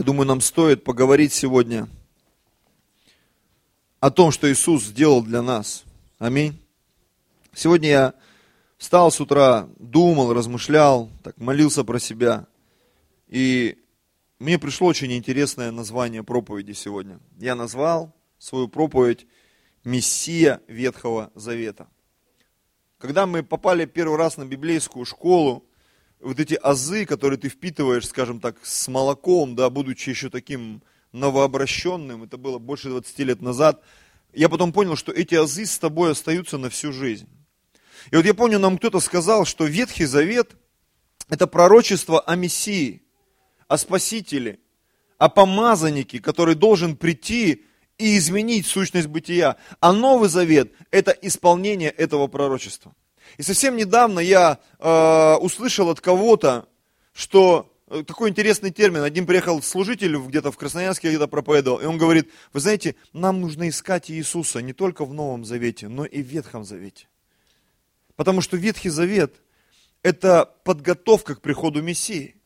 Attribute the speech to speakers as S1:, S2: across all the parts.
S1: Я думаю, нам стоит поговорить сегодня о том, что Иисус сделал для нас. Аминь. Сегодня я встал с утра, думал, размышлял, так молился про себя. И мне пришло очень интересное название проповеди сегодня. Я назвал свою проповедь «Мессия Ветхого Завета». Когда мы попали первый раз на библейскую школу, вот эти азы, которые ты впитываешь, скажем так, с молоком, да, будучи еще таким новообращенным, это было больше 20 лет назад, я потом понял, что эти азы с тобой остаются на всю жизнь. И вот я помню, нам кто-то сказал, что Ветхий Завет – это пророчество о Мессии, о Спасителе, о помазаннике, который должен прийти и изменить сущность бытия. А Новый Завет – это исполнение этого пророчества. И совсем недавно я э, услышал от кого-то, что э, такой интересный термин. Один приехал служитель где-то в Красноярске, где-то проповедовал, и он говорит, вы знаете, нам нужно искать Иисуса не только в Новом Завете, но и в Ветхом Завете. Потому что Ветхий Завет – это подготовка к приходу Мессии.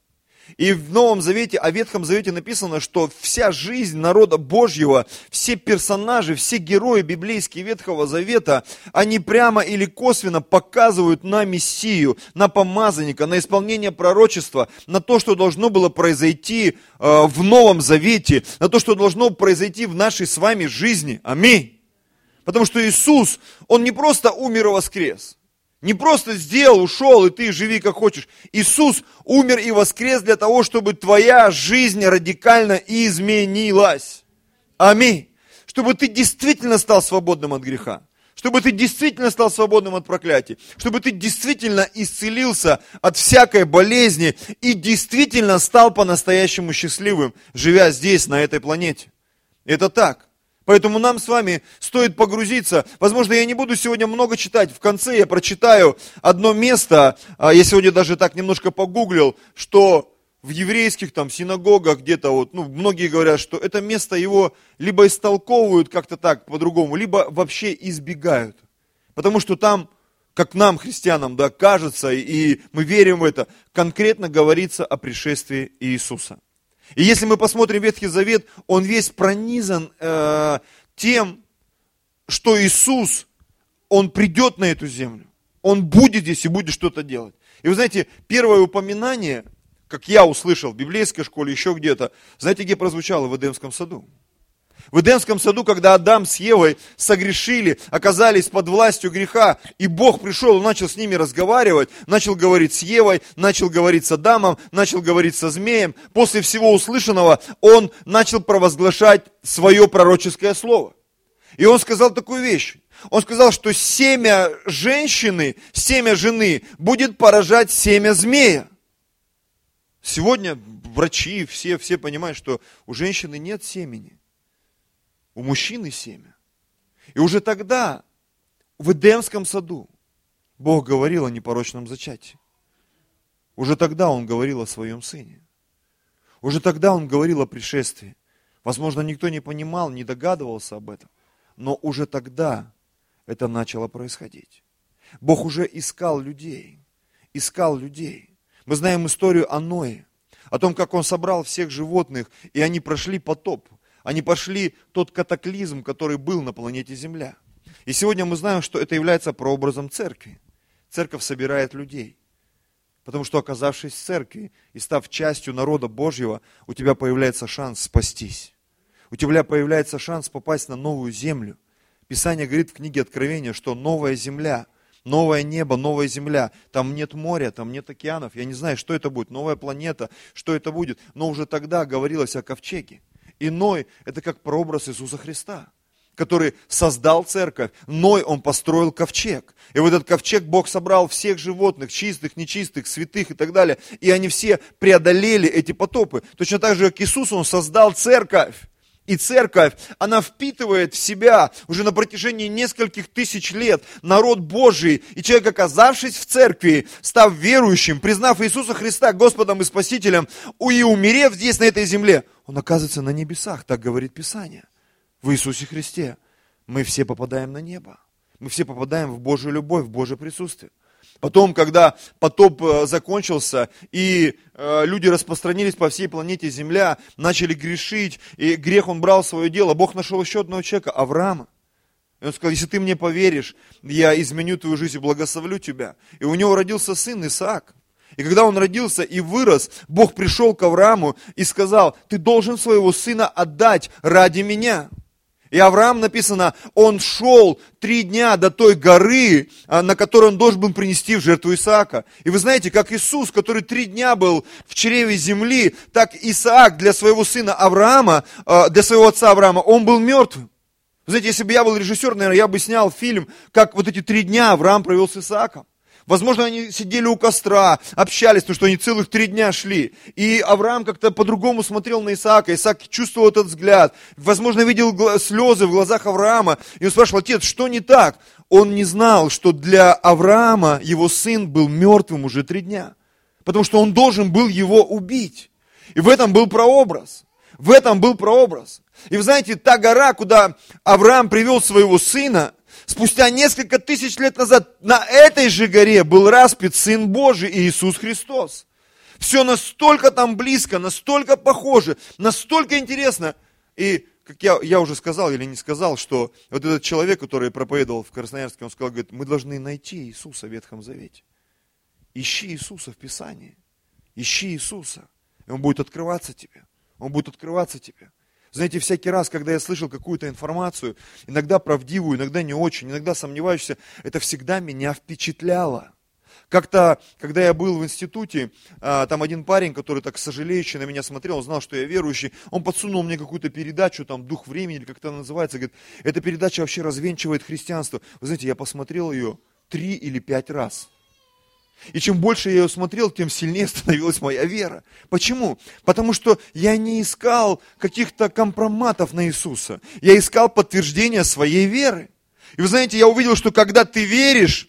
S1: И в Новом Завете, о Ветхом Завете написано, что вся жизнь народа Божьего, все персонажи, все герои библейские Ветхого Завета, они прямо или косвенно показывают на Мессию, на помазанника, на исполнение пророчества, на то, что должно было произойти э, в Новом Завете, на то, что должно произойти в нашей с вами жизни. Аминь. Потому что Иисус, Он не просто умер и воскрес – не просто сделал, ушел, и ты живи как хочешь. Иисус умер и воскрес для того, чтобы твоя жизнь радикально изменилась. Аминь. Чтобы ты действительно стал свободным от греха. Чтобы ты действительно стал свободным от проклятия. Чтобы ты действительно исцелился от всякой болезни и действительно стал по-настоящему счастливым, живя здесь, на этой планете. Это так. Поэтому нам с вами стоит погрузиться. Возможно, я не буду сегодня много читать. В конце я прочитаю одно место. А, я сегодня даже так немножко погуглил, что в еврейских там синагогах где-то вот, ну, многие говорят, что это место его либо истолковывают как-то так по-другому, либо вообще избегают. Потому что там, как нам, христианам, да, кажется, и мы верим в это, конкретно говорится о пришествии Иисуса. И если мы посмотрим Ветхий Завет, он весь пронизан э, тем, что Иисус, Он придет на эту землю. Он будет здесь и будет что-то делать. И вы знаете, первое упоминание, как я услышал в библейской школе, еще где-то, знаете, где прозвучало? В Эдемском саду. В Эдемском саду, когда Адам с Евой согрешили, оказались под властью греха, и Бог пришел и начал с ними разговаривать, начал говорить с Евой, начал говорить с Адамом, начал говорить со змеем. После всего услышанного он начал провозглашать свое пророческое слово. И он сказал такую вещь. Он сказал, что семя женщины, семя жены будет поражать семя змея. Сегодня врачи, все, все понимают, что у женщины нет семени у мужчины семя. И уже тогда, в Эдемском саду, Бог говорил о непорочном зачатии. Уже тогда Он говорил о своем сыне. Уже тогда Он говорил о пришествии. Возможно, никто не понимал, не догадывался об этом. Но уже тогда это начало происходить. Бог уже искал людей. Искал людей. Мы знаем историю о Ное. О том, как он собрал всех животных, и они прошли потоп. Они пошли тот катаклизм, который был на планете Земля. И сегодня мы знаем, что это является прообразом церкви. Церковь собирает людей. Потому что, оказавшись в церкви и став частью народа Божьего, у тебя появляется шанс спастись. У тебя появляется шанс попасть на новую землю. Писание говорит в книге Откровения, что новая земля, новое небо, новая земля. Там нет моря, там нет океанов. Я не знаю, что это будет, новая планета, что это будет. Но уже тогда говорилось о ковчеге. Иной – это как прообраз Иисуса Христа, который создал церковь. Ной он построил ковчег. И в этот ковчег Бог собрал всех животных, чистых, нечистых, святых и так далее. И они все преодолели эти потопы. Точно так же, как Иисус, он создал церковь. И церковь, она впитывает в себя уже на протяжении нескольких тысяч лет народ Божий. И человек, оказавшись в церкви, став верующим, признав Иисуса Христа Господом и Спасителем, и умерев здесь, на этой земле, он оказывается на небесах, так говорит Писание. В Иисусе Христе мы все попадаем на небо. Мы все попадаем в Божью любовь, в Божье присутствие. Потом, когда потоп э, закончился, и э, люди распространились по всей планете Земля, начали грешить, и грех он брал свое дело, Бог нашел еще одного человека, Авраама. И он сказал, если ты мне поверишь, я изменю твою жизнь и благословлю тебя. И у него родился сын Исаак. И когда он родился и вырос, Бог пришел к Аврааму и сказал, ты должен своего сына отдать ради меня. И Авраам написано, он шел три дня до той горы, а, на которой он должен был принести в жертву Исаака. И вы знаете, как Иисус, который три дня был в чреве земли, так Исаак для своего сына Авраама, а, для своего отца Авраама, он был мертвым. Вы знаете, если бы я был режиссер, наверное, я бы снял фильм, как вот эти три дня Авраам провел с Исааком. Возможно, они сидели у костра, общались, потому что они целых три дня шли. И Авраам как-то по-другому смотрел на Исаака. Исаак чувствовал этот взгляд. Возможно, видел слезы в глазах Авраама. И он спрашивал, отец, что не так? Он не знал, что для Авраама его сын был мертвым уже три дня. Потому что он должен был его убить. И в этом был прообраз. В этом был прообраз. И вы знаете, та гора, куда Авраам привел своего сына, спустя несколько тысяч лет назад на этой же горе был распят Сын Божий Иисус Христос. Все настолько там близко, настолько похоже, настолько интересно. И, как я, я уже сказал или не сказал, что вот этот человек, который проповедовал в Красноярске, он сказал, говорит, мы должны найти Иисуса в Ветхом Завете. Ищи Иисуса в Писании. Ищи Иисуса. И Он будет открываться тебе. Он будет открываться тебе. Знаете, всякий раз, когда я слышал какую-то информацию, иногда правдивую, иногда не очень, иногда сомневающуюся, это всегда меня впечатляло. Как-то, когда я был в институте, а, там один парень, который так сожалеющий на меня смотрел, он знал, что я верующий, он подсунул мне какую-то передачу, там, «Дух времени» или как это называется, говорит, эта передача вообще развенчивает христианство. Вы знаете, я посмотрел ее три или пять раз – и чем больше я ее смотрел, тем сильнее становилась моя вера. Почему? Потому что я не искал каких-то компроматов на Иисуса. Я искал подтверждения своей веры. И вы знаете, я увидел, что когда ты веришь,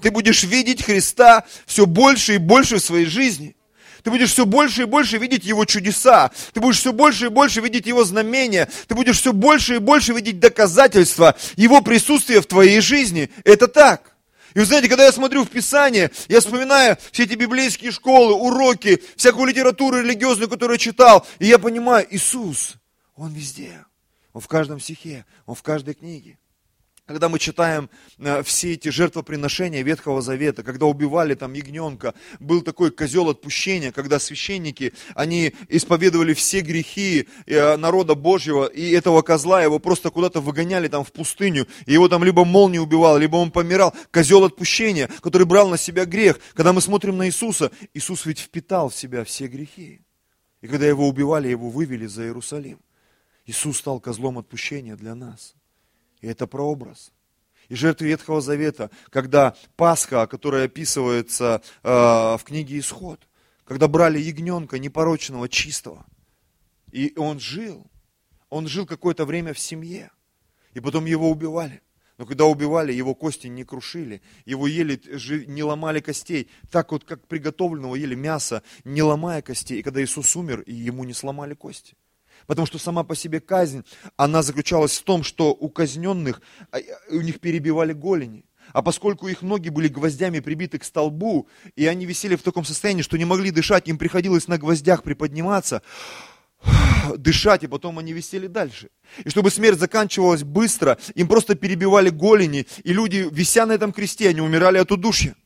S1: ты будешь видеть Христа все больше и больше в своей жизни. Ты будешь все больше и больше видеть Его чудеса. Ты будешь все больше и больше видеть Его знамения. Ты будешь все больше и больше видеть доказательства Его присутствия в твоей жизни. Это так. И вы знаете, когда я смотрю в Писание, я вспоминаю все эти библейские школы, уроки, всякую литературу религиозную, которую я читал, и я понимаю, Иисус, Он везде. Он в каждом стихе, Он в каждой книге когда мы читаем э, все эти жертвоприношения Ветхого Завета, когда убивали там ягненка, был такой козел отпущения, когда священники, они исповедовали все грехи э, народа Божьего, и этого козла его просто куда-то выгоняли там в пустыню, и его там либо молния убивал, либо он помирал. Козел отпущения, который брал на себя грех. Когда мы смотрим на Иисуса, Иисус ведь впитал в себя все грехи. И когда его убивали, его вывели за Иерусалим. Иисус стал козлом отпущения для нас – и это прообраз. И жертвы Ветхого Завета, когда Пасха, которая описывается э, в книге Исход, когда брали ягненка непорочного, чистого, и он жил, он жил какое-то время в семье, и потом его убивали. Но когда убивали, его кости не крушили, его ели, не ломали костей. Так вот, как приготовленного ели мясо, не ломая костей. И когда Иисус умер, и ему не сломали кости. Потому что сама по себе казнь, она заключалась в том, что у казненных, а, у них перебивали голени. А поскольку их ноги были гвоздями прибиты к столбу, и они висели в таком состоянии, что не могли дышать, им приходилось на гвоздях приподниматься, дышать, и потом они висели дальше. И чтобы смерть заканчивалась быстро, им просто перебивали голени, и люди, вися на этом кресте, они умирали от удушья.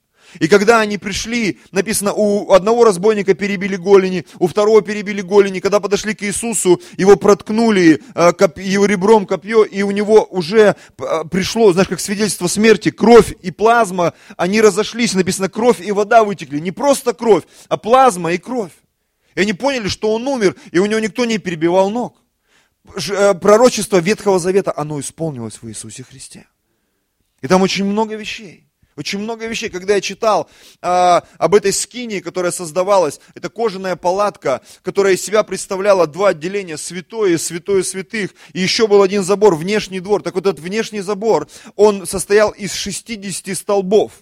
S1: И когда они пришли, написано, у одного разбойника перебили голени, у второго перебили голени. Когда подошли к Иисусу, его проткнули э, его ребром копье, и у него уже э, пришло, знаешь, как свидетельство смерти, кровь и плазма, они разошлись, написано, кровь и вода вытекли. Не просто кровь, а плазма и кровь. И они поняли, что он умер, и у него никто не перебивал ног. Э, пророчество Ветхого Завета, оно исполнилось в Иисусе Христе. И там очень много вещей. Очень много вещей, когда я читал а, об этой скинии, которая создавалась, это кожаная палатка, которая из себя представляла два отделения, святое и святое святых, и еще был один забор, внешний двор. Так вот этот внешний забор, он состоял из 60 столбов.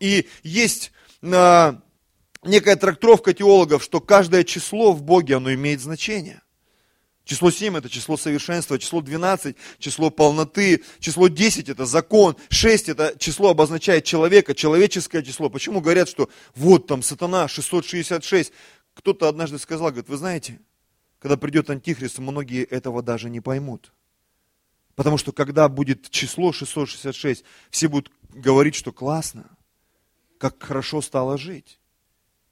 S1: И есть а, некая трактовка теологов, что каждое число в Боге, оно имеет значение. Число 7 это число совершенства, число 12 число полноты, число 10 это закон, 6 это число обозначает человека, человеческое число. Почему говорят, что вот там сатана 666? Кто-то однажды сказал, говорит, вы знаете, когда придет Антихрист, многие этого даже не поймут. Потому что когда будет число 666, все будут говорить, что классно, как хорошо стало жить.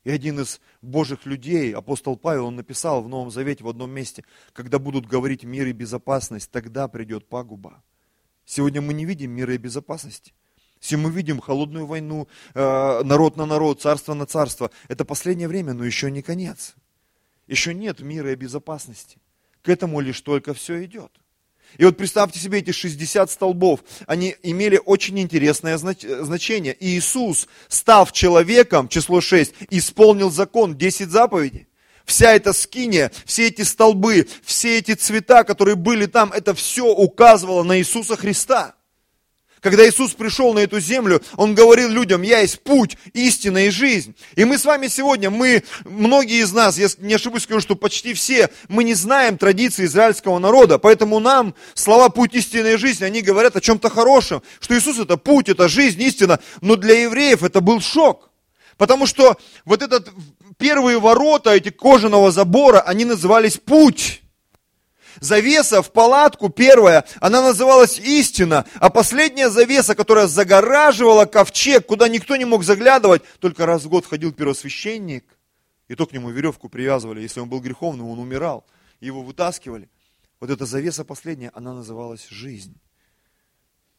S1: И один из Божьих людей, апостол Павел, он написал в Новом Завете в одном месте, когда будут говорить мир и безопасность, тогда придет пагуба. Сегодня мы не видим мира и безопасности. Сегодня мы видим холодную войну, э, народ на народ, царство на царство. Это последнее время, но еще не конец. Еще нет мира и безопасности. К этому лишь только все идет. И вот представьте себе эти 60 столбов, они имели очень интересное значение. И Иисус, став человеком, число 6, исполнил закон, 10 заповедей. Вся эта скиния, все эти столбы, все эти цвета, которые были там, это все указывало на Иисуса Христа. Когда Иисус пришел на эту землю, Он говорил людям, я есть путь, истина и жизнь. И мы с вами сегодня, мы, многие из нас, я не ошибусь, скажу, что почти все, мы не знаем традиции израильского народа, поэтому нам слова путь, истина и жизнь, они говорят о чем-то хорошем, что Иисус это путь, это жизнь, истина, но для евреев это был шок. Потому что вот этот первые ворота, эти кожаного забора, они назывались путь завеса в палатку первая, она называлась истина, а последняя завеса, которая загораживала ковчег, куда никто не мог заглядывать, только раз в год ходил первосвященник, и то к нему веревку привязывали, если он был греховным, он умирал, его вытаскивали. Вот эта завеса последняя, она называлась жизнь.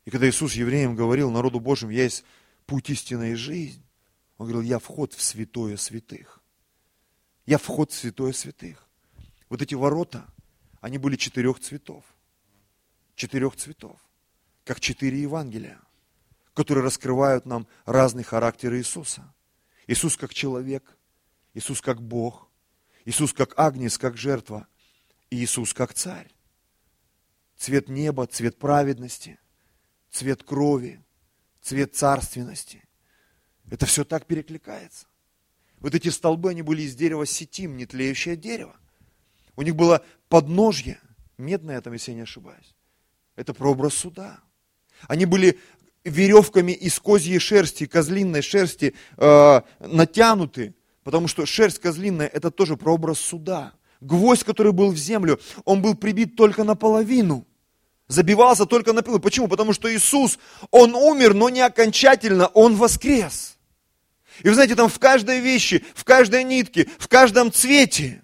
S1: И когда Иисус евреям говорил, народу Божьим, я есть путь истины и жизнь, он говорил, я вход в святое святых. Я вход в святое святых. Вот эти ворота, они были четырех цветов. Четырех цветов. Как четыре Евангелия, которые раскрывают нам разный характер Иисуса. Иисус как человек, Иисус как Бог, Иисус как агнец, как жертва, и Иисус как царь. Цвет неба, цвет праведности, цвет крови, цвет царственности. Это все так перекликается. Вот эти столбы, они были из дерева сетим, не тлеющее дерево. У них было подножье, медное там, если я не ошибаюсь. Это прообраз суда. Они были веревками из козьей шерсти, козлиной шерсти э, натянуты, потому что шерсть козлиная – это тоже прообраз суда. Гвоздь, который был в землю, он был прибит только наполовину. Забивался только на пилу. Почему? Потому что Иисус, Он умер, но не окончательно, Он воскрес. И вы знаете, там в каждой вещи, в каждой нитке, в каждом цвете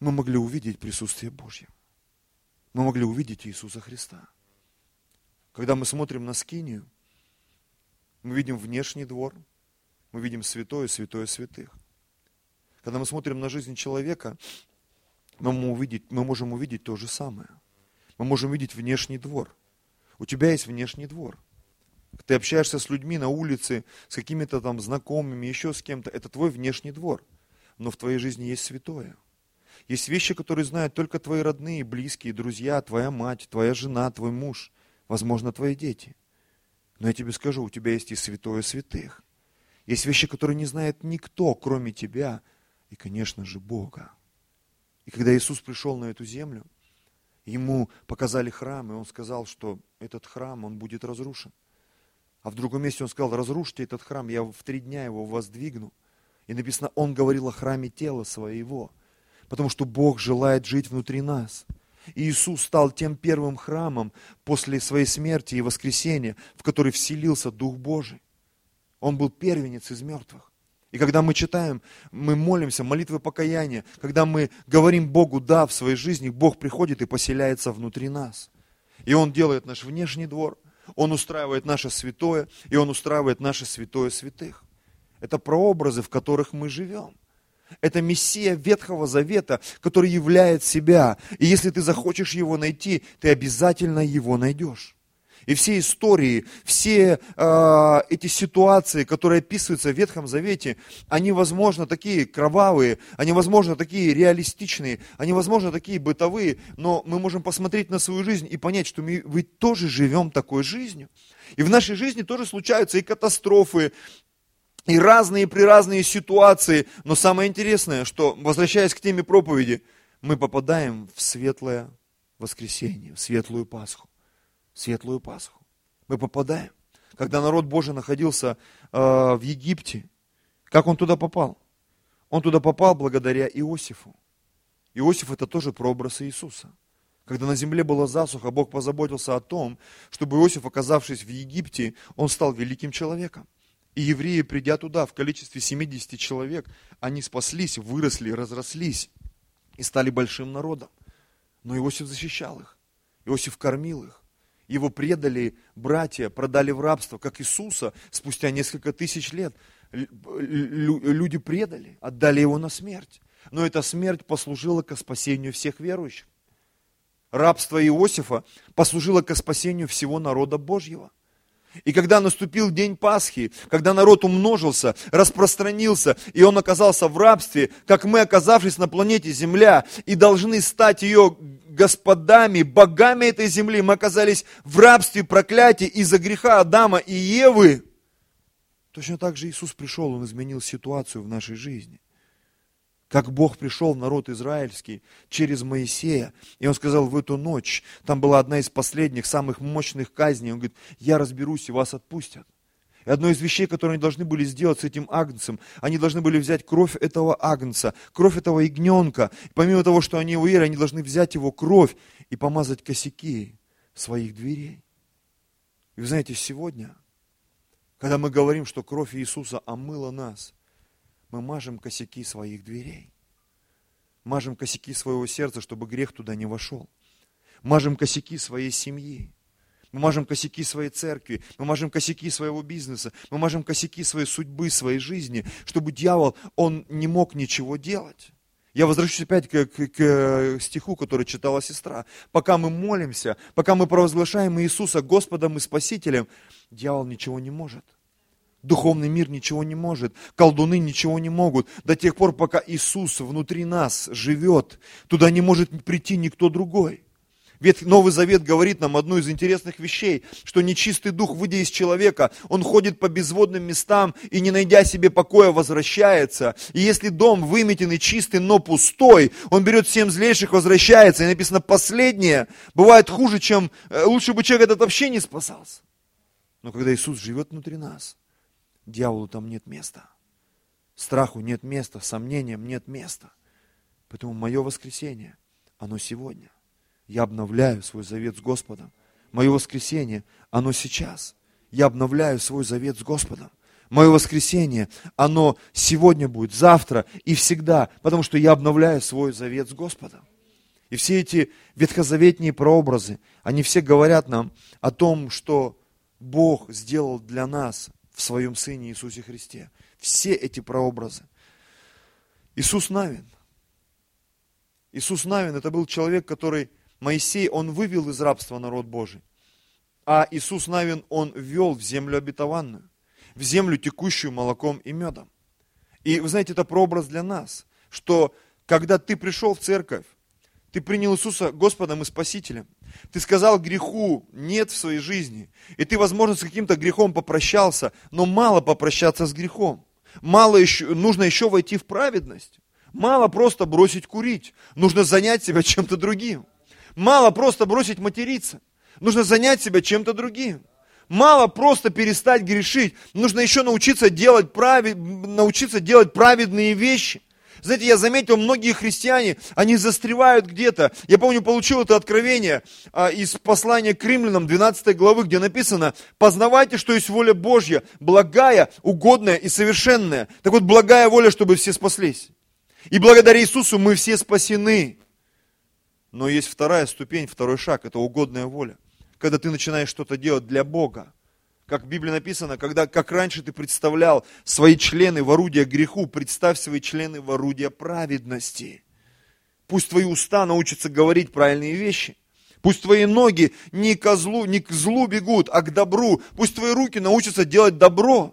S1: мы могли увидеть присутствие Божье. Мы могли увидеть Иисуса Христа. Когда мы смотрим на скинию, мы видим внешний двор, мы видим святое, святое святых. Когда мы смотрим на жизнь человека, мы можем увидеть, мы можем увидеть то же самое. Мы можем видеть внешний двор. У тебя есть внешний двор. Ты общаешься с людьми на улице, с какими-то там знакомыми, еще с кем-то. Это твой внешний двор. Но в твоей жизни есть святое – есть вещи, которые знают только твои родные, близкие, друзья, твоя мать, твоя жена, твой муж, возможно, твои дети. Но я тебе скажу, у тебя есть и святое святых. Есть вещи, которые не знает никто, кроме тебя и, конечно же, Бога. И когда Иисус пришел на эту землю, ему показали храм, и он сказал, что этот храм, он будет разрушен. А в другом месте он сказал, разрушьте этот храм, я в три дня его воздвигну. И написано, он говорил о храме тела своего – потому что Бог желает жить внутри нас. И Иисус стал тем первым храмом после своей смерти и воскресения, в который вселился Дух Божий. Он был первенец из мертвых. И когда мы читаем, мы молимся, молитвы покаяния, когда мы говорим Богу «да» в своей жизни, Бог приходит и поселяется внутри нас. И Он делает наш внешний двор, Он устраивает наше святое, и Он устраивает наше святое святых. Это прообразы, в которых мы живем. Это Мессия Ветхого Завета, который являет себя. И если ты захочешь его найти, ты обязательно его найдешь. И все истории, все э, эти ситуации, которые описываются в Ветхом Завете, они, возможно, такие кровавые, они, возможно, такие реалистичные, они, возможно, такие бытовые, но мы можем посмотреть на свою жизнь и понять, что мы ведь тоже живем такой жизнью. И в нашей жизни тоже случаются и катастрофы, и разные при разные ситуации. Но самое интересное, что, возвращаясь к теме проповеди, мы попадаем в светлое воскресенье, в светлую Пасху. Светлую Пасху. Мы попадаем. Когда народ Божий находился э, в Египте, как он туда попал? Он туда попал благодаря Иосифу. Иосиф это тоже прообраз Иисуса. Когда на земле была засуха, Бог позаботился о том, чтобы Иосиф, оказавшись в Египте, он стал великим человеком. И евреи, придя туда в количестве 70 человек, они спаслись, выросли, разрослись и стали большим народом. Но Иосиф защищал их. Иосиф кормил их. Его предали братья, продали в рабство, как Иисуса спустя несколько тысяч лет. Люди предали, отдали его на смерть. Но эта смерть послужила к спасению всех верующих. Рабство Иосифа послужило к спасению всего народа Божьего. И когда наступил день Пасхи, когда народ умножился, распространился, и он оказался в рабстве, как мы, оказавшись на планете Земля, и должны стать ее господами, богами этой земли, мы оказались в рабстве проклятия из-за греха Адама и Евы, точно так же Иисус пришел, Он изменил ситуацию в нашей жизни как Бог пришел в народ израильский через Моисея. И он сказал, в эту ночь, там была одна из последних, самых мощных казней. Он говорит, я разберусь и вас отпустят. И одно из вещей, которые они должны были сделать с этим агнцем, они должны были взять кровь этого агнца, кровь этого ягненка. И помимо того, что они его они должны взять его кровь и помазать косяки своих дверей. И вы знаете, сегодня, когда мы говорим, что кровь Иисуса омыла нас – мы мажем косяки своих дверей. Мажем косяки своего сердца, чтобы грех туда не вошел. Мажем косяки своей семьи. Мы мажем косяки своей церкви, мы мажем косяки своего бизнеса, мы мажем косяки своей судьбы, своей жизни, чтобы дьявол, он не мог ничего делать. Я возвращусь опять к, к, к стиху, который читала сестра. Пока мы молимся, пока мы провозглашаем Иисуса Господом и Спасителем, дьявол ничего не может. Духовный мир ничего не может, колдуны ничего не могут. До тех пор, пока Иисус внутри нас живет, туда не может прийти никто другой. Ведь Новый Завет говорит нам одну из интересных вещей, что нечистый дух, выйдя из человека, он ходит по безводным местам и, не найдя себе покоя, возвращается. И если дом выметенный, чистый, но пустой, он берет семь злейших, возвращается. И написано, последнее бывает хуже, чем... Э, лучше бы человек этот вообще не спасался. Но когда Иисус живет внутри нас, Дьяволу там нет места. Страху нет места, сомнениям нет места. Поэтому мое воскресенье, оно сегодня. Я обновляю свой завет с Господом. Мое воскресенье, оно сейчас. Я обновляю свой завет с Господом. Мое воскресенье, оно сегодня будет, завтра и всегда, потому что я обновляю свой завет с Господом. И все эти ветхозаветные прообразы, они все говорят нам о том, что Бог сделал для нас в своем Сыне Иисусе Христе. Все эти прообразы. Иисус Навин. Иисус Навин это был человек, который Моисей, он вывел из рабства народ Божий. А Иисус Навин, он ввел в землю обетованную, в землю, текущую молоком и медом. И вы знаете, это прообраз для нас, что когда ты пришел в церковь, ты принял Иисуса Господом и Спасителем. Ты сказал греху нет в своей жизни. И ты, возможно, с каким-то грехом попрощался, но мало попрощаться с грехом. Мало еще, нужно еще войти в праведность. Мало просто бросить курить. Нужно занять себя чем-то другим. Мало просто бросить материться. Нужно занять себя чем-то другим. Мало просто перестать грешить. Нужно еще научиться делать, прави, научиться делать праведные вещи. Знаете, я заметил, многие христиане, они застревают где-то. Я помню, получил это откровение а, из послания к римлянам 12 главы, где написано, познавайте, что есть воля Божья, благая, угодная и совершенная. Так вот, благая воля, чтобы все спаслись. И благодаря Иисусу мы все спасены. Но есть вторая ступень, второй шаг, это угодная воля. Когда ты начинаешь что-то делать для Бога как в Библии написано, когда, как раньше ты представлял свои члены в орудие греху, представь свои члены в орудие праведности. Пусть твои уста научатся говорить правильные вещи. Пусть твои ноги не, к злу, не к злу бегут, а к добру. Пусть твои руки научатся делать добро.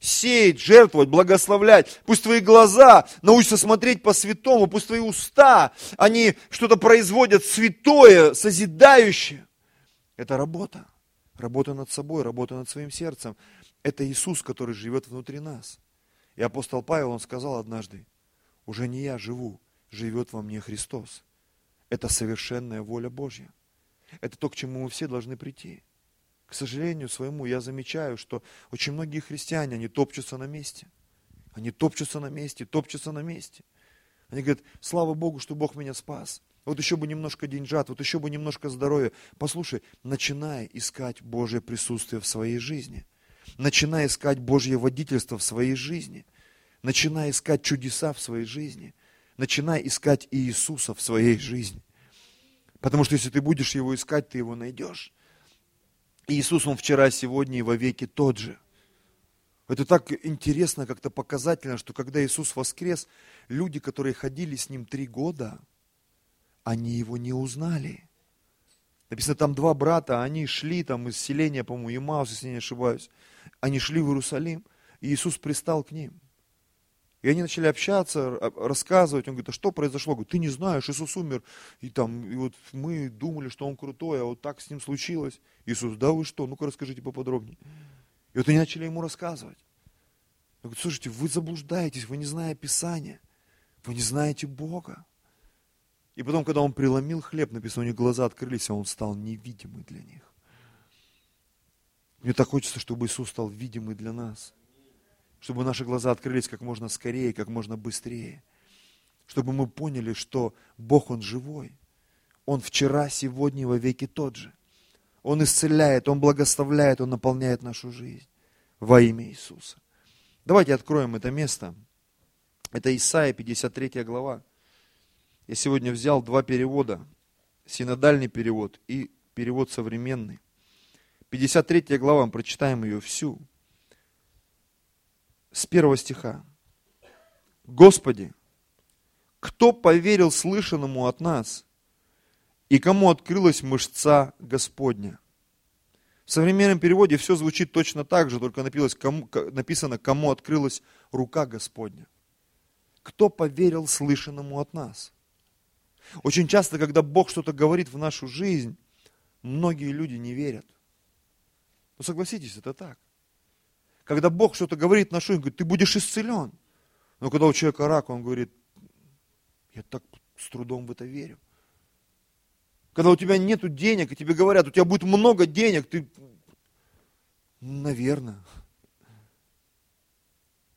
S1: Сеять, жертвовать, благословлять. Пусть твои глаза научатся смотреть по-святому. Пусть твои уста, они что-то производят святое, созидающее. Это работа. Работа над собой, работа над своим сердцем. Это Иисус, который живет внутри нас. И апостол Павел, он сказал однажды, уже не я живу, живет во мне Христос. Это совершенная воля Божья. Это то, к чему мы все должны прийти. К сожалению своему, я замечаю, что очень многие христиане, они топчутся на месте. Они топчутся на месте, топчутся на месте. Они говорят, слава Богу, что Бог меня спас. Вот еще бы немножко деньжат, вот еще бы немножко здоровья. Послушай, начинай искать Божье присутствие в своей жизни. Начинай искать Божье водительство в своей жизни. Начинай искать чудеса в своей жизни. Начинай искать Иисуса в своей жизни. Потому что если ты будешь его искать, ты его найдешь. Иисус, Он вчера, сегодня и во веки тот же. Это так интересно, как-то показательно, что когда Иисус воскрес, люди, которые ходили с Ним три года, они Его не узнали. Написано, там два брата, они шли там из селения, по-моему, Имаус, если не ошибаюсь. Они шли в Иерусалим, и Иисус пристал к ним. И они начали общаться, рассказывать. Он говорит, а что произошло? Говорит, ты не знаешь, Иисус умер. И там, и вот мы думали, что он крутой, а вот так с ним случилось. Иисус, да вы что? Ну-ка расскажите поподробнее. И вот они начали ему рассказывать. Он говорит, слушайте, вы заблуждаетесь, вы не знаете Писания, вы не знаете Бога. И потом, когда он преломил хлеб, написано, у них глаза открылись, а он стал невидимый для них. Мне так хочется, чтобы Иисус стал видимый для нас чтобы наши глаза открылись как можно скорее, как можно быстрее, чтобы мы поняли, что Бог, Он живой. Он вчера, сегодня и во веки тот же. Он исцеляет, Он благословляет, Он наполняет нашу жизнь во имя Иисуса. Давайте откроем это место. Это Исаия, 53 глава. Я сегодня взял два перевода. Синодальный перевод и перевод современный. 53 глава, мы прочитаем ее всю с первого стиха. Господи, кто поверил слышанному от нас, и кому открылась мышца Господня? В современном переводе все звучит точно так же, только написано кому, открылась рука Господня. Кто поверил слышанному от нас? Очень часто, когда Бог что-то говорит в нашу жизнь, многие люди не верят. Ну согласитесь, это так. Когда Бог что-то говорит на шум, говорит, ты будешь исцелен. Но когда у человека рак, он говорит, я так с трудом в это верю. Когда у тебя нет денег, и тебе говорят, у тебя будет много денег, ты, наверное.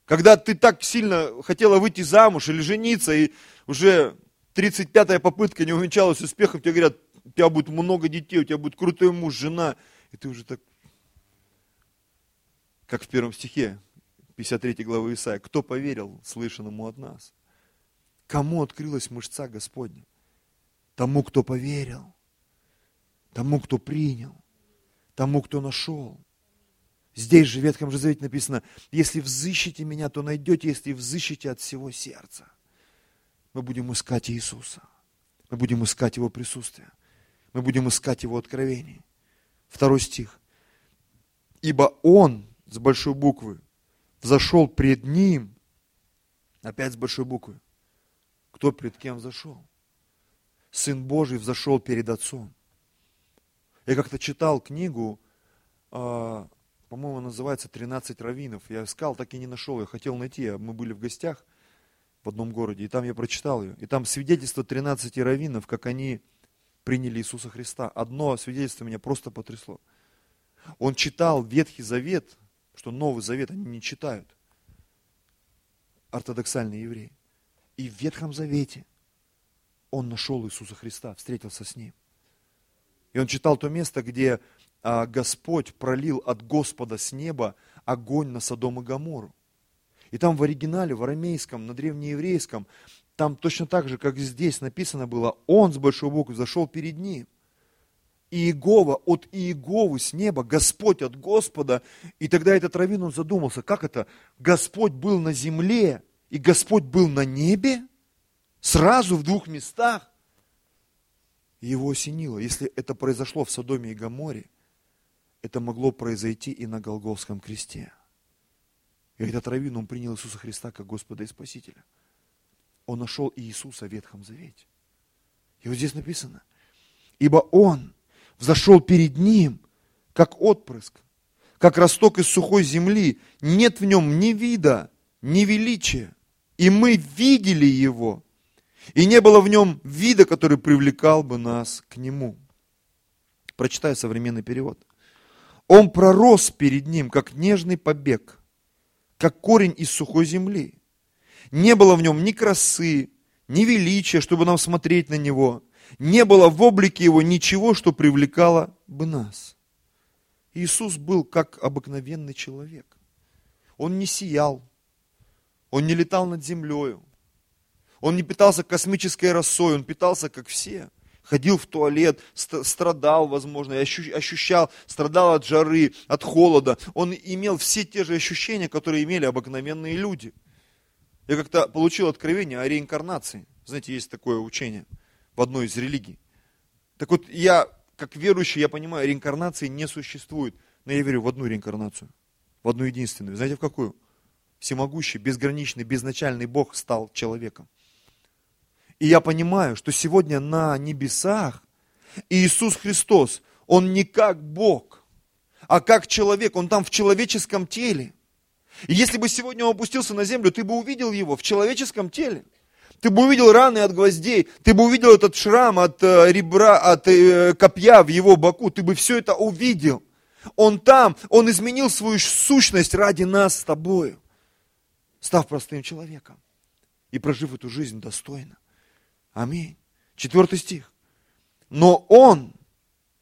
S1: Когда ты так сильно хотела выйти замуж или жениться, и уже 35-я попытка не увенчалась успехом, тебе говорят, у тебя будет много детей, у тебя будет крутой муж, жена, и ты уже так как в первом стихе 53 главы Исаия, кто поверил слышанному от нас? Кому открылась мышца Господня? Тому, кто поверил, тому, кто принял, тому, кто нашел. Здесь же в Ветхом Завете написано, если взыщите меня, то найдете, если взыщите от всего сердца. Мы будем искать Иисуса. Мы будем искать Его присутствие. Мы будем искать Его откровений. Второй стих. Ибо Он с большой буквы, взошел пред ним, опять с большой буквы. Кто пред кем взошел? Сын Божий взошел перед Отцом. Я как-то читал книгу, э, по-моему, называется «13 раввинов». Я искал, так и не нашел, я хотел найти. Мы были в гостях в одном городе, и там я прочитал ее. И там свидетельство 13 раввинов, как они приняли Иисуса Христа. Одно свидетельство меня просто потрясло. Он читал Ветхий Завет, что Новый Завет они не читают, ортодоксальные евреи. И в Ветхом Завете он нашел Иисуса Христа, встретился с Ним. И он читал то место, где а, Господь пролил от Господа с неба огонь на Содом и Гамору. И там в оригинале, в арамейском, на древнееврейском, там точно так же, как здесь написано было, он с большой буквы зашел перед ним. Иегова от Иеговы с неба, Господь от Господа. И тогда этот раввин, он задумался, как это? Господь был на земле, и Господь был на небе? Сразу в двух местах? Его осенило. Если это произошло в Содоме и Гаморе, это могло произойти и на Голговском кресте. И этот раввин, он принял Иисуса Христа как Господа и Спасителя. Он нашел Иисуса в Ветхом Завете. И вот здесь написано, ибо Он взошел перед ним, как отпрыск, как росток из сухой земли. Нет в нем ни вида, ни величия. И мы видели его. И не было в нем вида, который привлекал бы нас к нему. Прочитаю современный перевод. Он пророс перед ним, как нежный побег, как корень из сухой земли. Не было в нем ни красы, ни величия, чтобы нам смотреть на него. Не было в облике его ничего, что привлекало бы нас. Иисус был как обыкновенный человек. Он не сиял, он не летал над землей, он не питался космической росой, он питался как все. Ходил в туалет, страдал, возможно, ощущал, страдал от жары, от холода. Он имел все те же ощущения, которые имели обыкновенные люди. Я как-то получил откровение о реинкарнации. Знаете, есть такое учение в одной из религий. Так вот, я, как верующий, я понимаю, реинкарнации не существует. Но я верю в одну реинкарнацию. В одну единственную. Знаете, в какую? Всемогущий, безграничный, безначальный Бог стал человеком. И я понимаю, что сегодня на небесах Иисус Христос, Он не как Бог, а как человек, Он там в человеческом теле. И если бы сегодня Он опустился на землю, ты бы увидел Его в человеческом теле. Ты бы увидел раны от гвоздей, ты бы увидел этот шрам от э, ребра, от э, копья в его боку, ты бы все это увидел. Он там, Он изменил свою сущность ради нас с тобою, став простым человеком и прожив эту жизнь достойно. Аминь. Четвертый стих. Но он,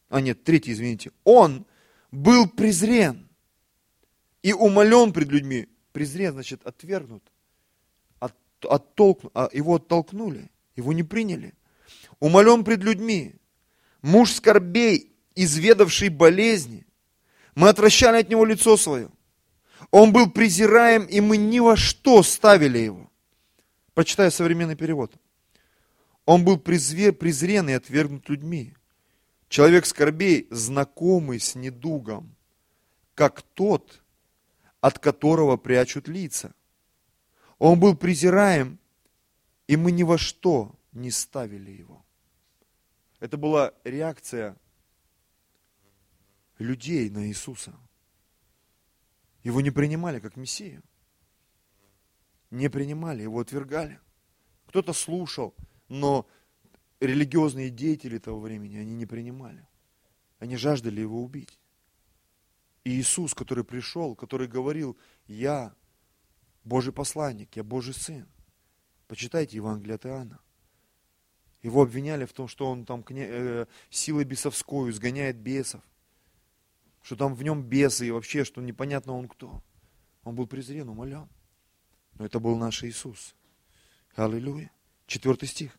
S1: а нет, третий, извините, он был презрен и умолен пред людьми. Презрен, значит, отвергнут. От, оттолкну, а его оттолкнули, его не приняли. Умолен пред людьми. Муж скорбей, изведавший болезни. Мы отвращали от него лицо свое. Он был презираем, и мы ни во что ставили его. Прочитаю современный перевод. Он был презрен и отвергнут людьми. Человек скорбей, знакомый с недугом, как тот, от которого прячут лица. Он был презираем, и мы ни во что не ставили его. Это была реакция людей на Иисуса. Его не принимали как Мессию. Не принимали, его отвергали. Кто-то слушал, но религиозные деятели того времени, они не принимали. Они жаждали его убить. И Иисус, который пришел, который говорил, я Божий посланник, я Божий сын. Почитайте Евангелие от Иоанна. Его обвиняли в том, что он там э, силой бесовской изгоняет бесов, что там в нем бесы и вообще, что непонятно он кто. Он был презрен, умолен. Но это был наш Иисус. Аллилуйя. Четвертый стих.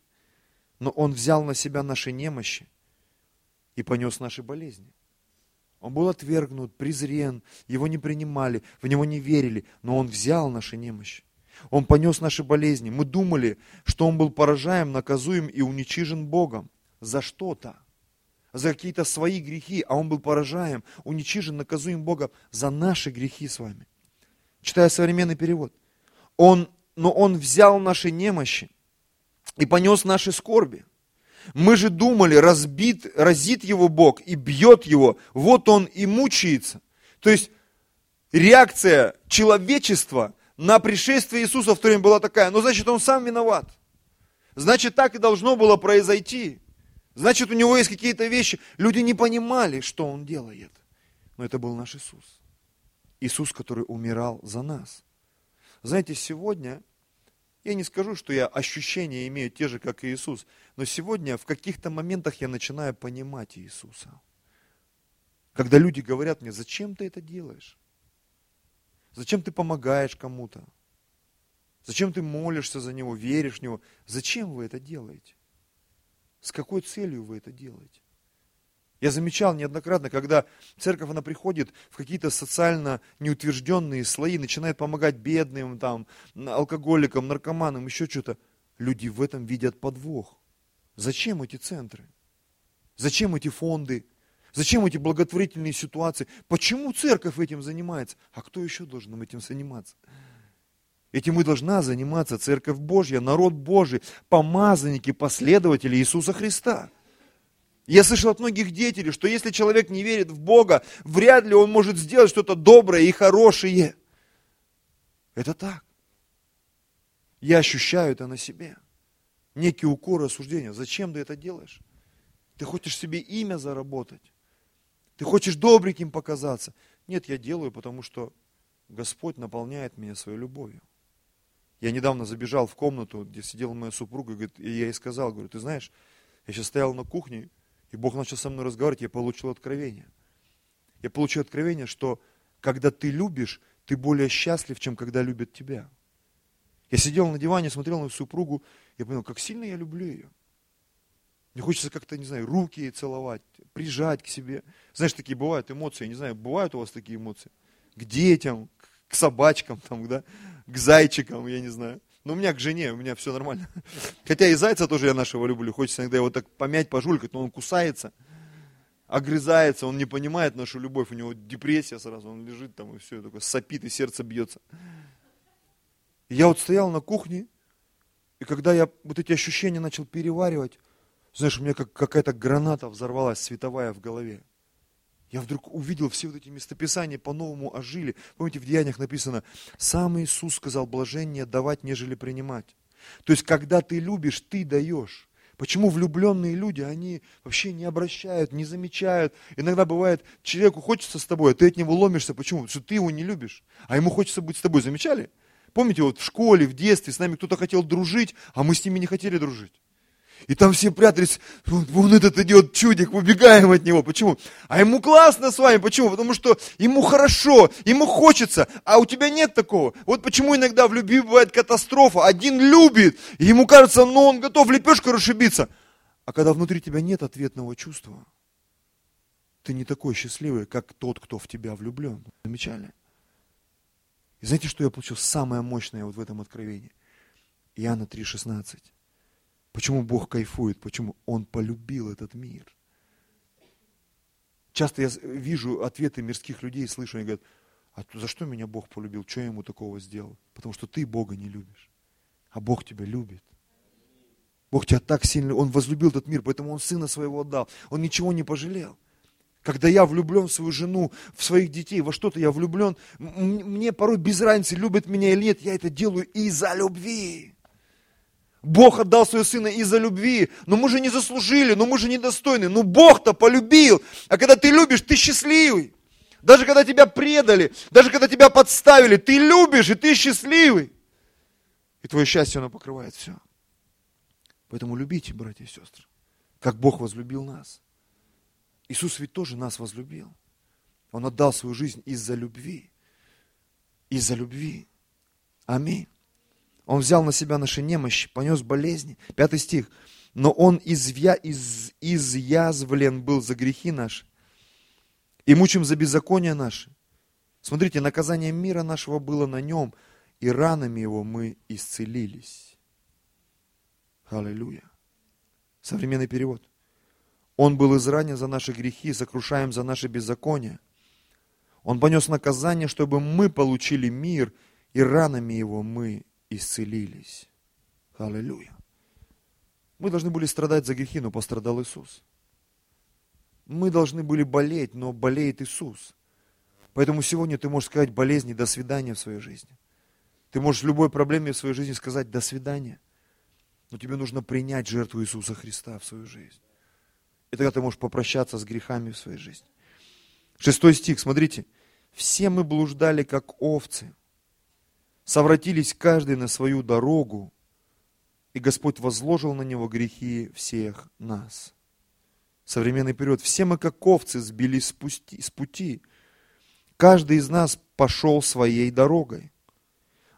S1: Но Он взял на себя наши немощи и понес наши болезни. Он был отвергнут, презрен, его не принимали, в него не верили, но он взял наши немощи. Он понес наши болезни. Мы думали, что он был поражаем, наказуем и уничижен Богом за что-то, за какие-то свои грехи, а он был поражаем, уничижен, наказуем Богом за наши грехи с вами. Читая современный перевод. Он, но он взял наши немощи и понес наши скорби. Мы же думали, разбит, разит его Бог и бьет его, вот он и мучается. То есть реакция человечества на пришествие Иисуса в то время была такая, ну значит он сам виноват. Значит так и должно было произойти. Значит у него есть какие-то вещи. Люди не понимали, что он делает. Но это был наш Иисус. Иисус, который умирал за нас. Знаете, сегодня я не скажу, что я ощущения имею те же, как и Иисус, но сегодня в каких-то моментах я начинаю понимать Иисуса. Когда люди говорят мне, зачем ты это делаешь? Зачем ты помогаешь кому-то? Зачем ты молишься за него, веришь в него? Зачем вы это делаете? С какой целью вы это делаете? Я замечал неоднократно, когда церковь, она приходит в какие-то социально неутвержденные слои, начинает помогать бедным, там, алкоголикам, наркоманам, еще что-то. Люди в этом видят подвох. Зачем эти центры? Зачем эти фонды? Зачем эти благотворительные ситуации? Почему церковь этим занимается? А кто еще должен этим заниматься? Этим и должна заниматься Церковь Божья, народ Божий, помазанники, последователи Иисуса Христа. Я слышал от многих деятелей, что если человек не верит в Бога, вряд ли он может сделать что-то доброе и хорошее. Это так. Я ощущаю это на себе. некий укор, осуждение. Зачем ты это делаешь? Ты хочешь себе имя заработать? Ты хочешь добреньким показаться? Нет, я делаю, потому что Господь наполняет меня своей любовью. Я недавно забежал в комнату, где сидела моя супруга, и я ей сказал, говорю, ты знаешь, я сейчас стоял на кухне, и Бог начал со мной разговаривать, я получил откровение. Я получил откровение, что когда ты любишь, ты более счастлив, чем когда любят тебя. Я сидел на диване, смотрел на супругу, я понял, как сильно я люблю ее. Мне хочется как-то, не знаю, руки ей целовать, прижать к себе. Знаешь, такие бывают эмоции, я не знаю, бывают у вас такие эмоции? К детям, к собачкам, там, да, к зайчикам, я не знаю. Но у меня к жене, у меня все нормально. Хотя и зайца тоже я нашего люблю. Хочется иногда его так помять, пожулькать, но он кусается, огрызается, он не понимает нашу любовь, у него депрессия сразу, он лежит там и все, такое сопит, и сердце бьется. Я вот стоял на кухне, и когда я вот эти ощущения начал переваривать, знаешь, у меня как какая-то граната взорвалась световая в голове. Я вдруг увидел все вот эти местописания по-новому ожили. Помните, в Деяниях написано, сам Иисус сказал, блажение давать, нежели принимать. То есть, когда ты любишь, ты даешь. Почему влюбленные люди, они вообще не обращают, не замечают. Иногда бывает, человеку хочется с тобой, а ты от него ломишься. Почему? Потому что ты его не любишь, а ему хочется быть с тобой. Замечали? Помните, вот в школе, в детстве с нами кто-то хотел дружить, а мы с ними не хотели дружить. И там все прятались, вот, вон этот идет чудик, убегаем от него. Почему? А ему классно с вами. Почему? Потому что ему хорошо, ему хочется, а у тебя нет такого. Вот почему иногда в любви бывает катастрофа. Один любит, и ему кажется, ну он готов лепешку расшибиться. А когда внутри тебя нет ответного чувства, ты не такой счастливый, как тот, кто в тебя влюблен. Замечали? И знаете, что я получил самое мощное вот в этом откровении? Иоанна 3,16. Почему Бог кайфует? Почему Он полюбил этот мир? Часто я вижу ответы мирских людей, слышу, они говорят, а за что меня Бог полюбил? Что я ему такого сделал? Потому что ты Бога не любишь, а Бог тебя любит. Бог тебя так сильно, Он возлюбил этот мир, поэтому Он Сына Своего отдал. Он ничего не пожалел. Когда я влюблен в свою жену, в своих детей, во что-то я влюблен, мне порой без разницы, любят меня или нет, я это делаю из-за любви. Бог отдал своего сына из-за любви, но мы же не заслужили, но мы же недостойны, но Бог-то полюбил. А когда ты любишь, ты счастливый. Даже когда тебя предали, даже когда тебя подставили, ты любишь и ты счастливый. И твое счастье, оно покрывает все. Поэтому любите, братья и сестры, как Бог возлюбил нас. Иисус ведь тоже нас возлюбил. Он отдал свою жизнь из-за любви. Из-за любви. Аминь. Он взял на себя наши немощи, понес болезни. Пятый стих. Но он извя, из, изъязвлен был за грехи наши и мучим за беззаконие наши. Смотрите, наказание мира нашего было на нем, и ранами его мы исцелились. Аллилуйя. Современный перевод. Он был изранен за наши грехи, сокрушаем за наши беззакония. Он понес наказание, чтобы мы получили мир, и ранами его мы исцелились. Аллилуйя. Мы должны были страдать за грехи, но пострадал Иисус. Мы должны были болеть, но болеет Иисус. Поэтому сегодня ты можешь сказать болезни «до свидания» в своей жизни. Ты можешь любой проблеме в своей жизни сказать «до свидания». Но тебе нужно принять жертву Иисуса Христа в свою жизнь. И тогда ты можешь попрощаться с грехами в своей жизни. Шестой стих, смотрите. «Все мы блуждали, как овцы, совратились каждый на свою дорогу, и Господь возложил на него грехи всех нас». Современный период. «Все мы, как овцы, сбились с пути. Каждый из нас пошел своей дорогой,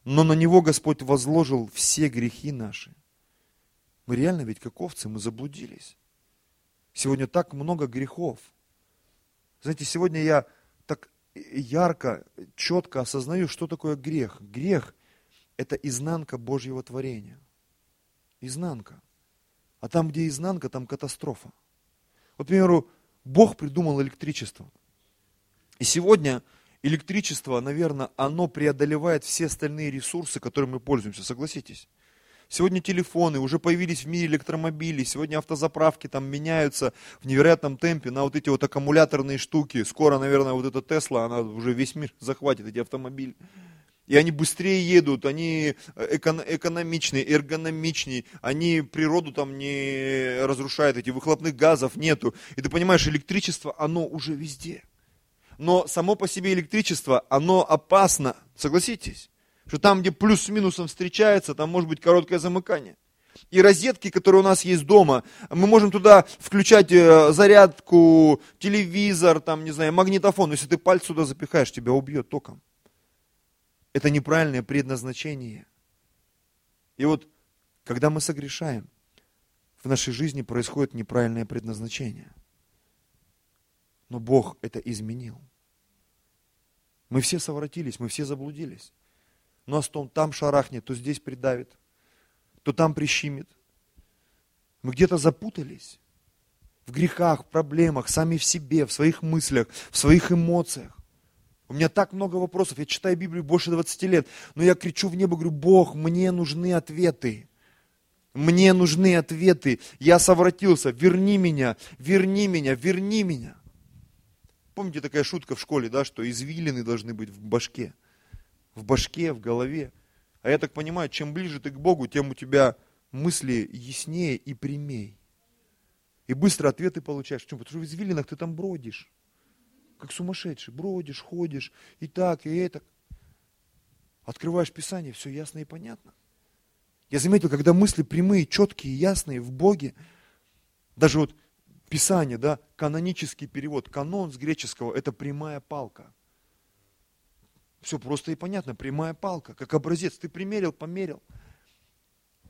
S1: но на него Господь возложил все грехи наши». Мы реально ведь как овцы, мы заблудились. Сегодня так много грехов. Знаете, сегодня я ярко, четко осознаю, что такое грех. Грех – это изнанка Божьего творения. Изнанка. А там, где изнанка, там катастрофа. Вот, к примеру, Бог придумал электричество. И сегодня электричество, наверное, оно преодолевает все остальные ресурсы, которыми мы пользуемся, согласитесь? Сегодня телефоны, уже появились в мире электромобили, сегодня автозаправки там меняются в невероятном темпе на вот эти вот аккумуляторные штуки. Скоро, наверное, вот эта Тесла, она уже весь мир захватит, эти автомобили. И они быстрее едут, они эконом, экономичнее, эргономичнее, они природу там не разрушают, эти выхлопных газов нету. И ты понимаешь, электричество, оно уже везде. Но само по себе электричество, оно опасно, согласитесь? Что там, где плюс с минусом встречается, там может быть короткое замыкание. И розетки, которые у нас есть дома, мы можем туда включать э, зарядку, телевизор, там, не знаю, магнитофон. Если ты пальцы сюда запихаешь, тебя убьет током. Это неправильное предназначение. И вот, когда мы согрешаем, в нашей жизни происходит неправильное предназначение. Но Бог это изменил. Мы все совратились, мы все заблудились. Но а том там шарахнет, то здесь придавит то там прищимит. Мы где-то запутались в грехах, в проблемах, сами в себе, в своих мыслях, в своих эмоциях. У меня так много вопросов, я читаю Библию больше 20 лет, но я кричу в небо, говорю, Бог, мне нужны ответы. Мне нужны ответы. Я совратился, верни меня, верни меня, верни меня. Помните такая шутка в школе, да, что извилины должны быть в башке. В башке, в голове. А я так понимаю, чем ближе ты к Богу, тем у тебя мысли яснее и прямей. И быстро ответы получаешь. Почему? Потому что в извилинах ты там бродишь. Как сумасшедший. Бродишь, ходишь. И так, и это. Открываешь Писание, все ясно и понятно. Я заметил, когда мысли прямые, четкие, ясные в Боге, даже вот Писание, да, канонический перевод, канон с греческого, это прямая палка. Все просто и понятно, прямая палка, как образец. Ты примерил, померил.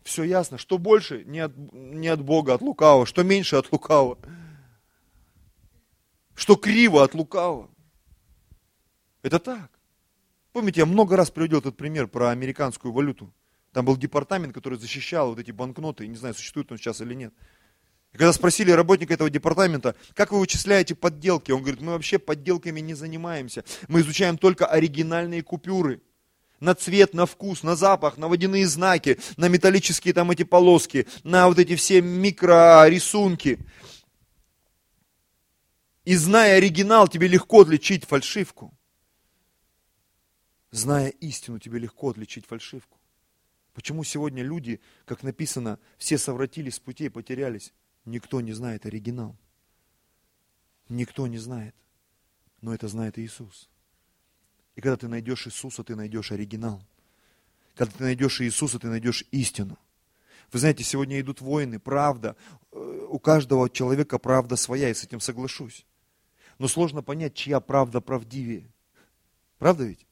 S1: Все ясно. Что больше не от, не от Бога, от лукавого, что меньше от лукавого. Что криво от лукавого. Это так. Помните, я много раз приводил этот пример про американскую валюту. Там был департамент, который защищал вот эти банкноты. Не знаю, существует он сейчас или нет. И когда спросили работника этого департамента, как вы вычисляете подделки, он говорит, мы вообще подделками не занимаемся. Мы изучаем только оригинальные купюры. На цвет, на вкус, на запах, на водяные знаки, на металлические там эти полоски, на вот эти все микрорисунки. И зная оригинал, тебе легко отличить фальшивку. Зная истину, тебе легко отличить фальшивку. Почему сегодня люди, как написано, все совратились с путей, потерялись? Никто не знает оригинал. Никто не знает. Но это знает Иисус. И когда ты найдешь Иисуса, ты найдешь оригинал. Когда ты найдешь Иисуса, ты найдешь истину. Вы знаете, сегодня идут войны, правда. Э, у каждого человека правда своя, я с этим соглашусь. Но сложно понять, чья правда правдивее. Правда ведь?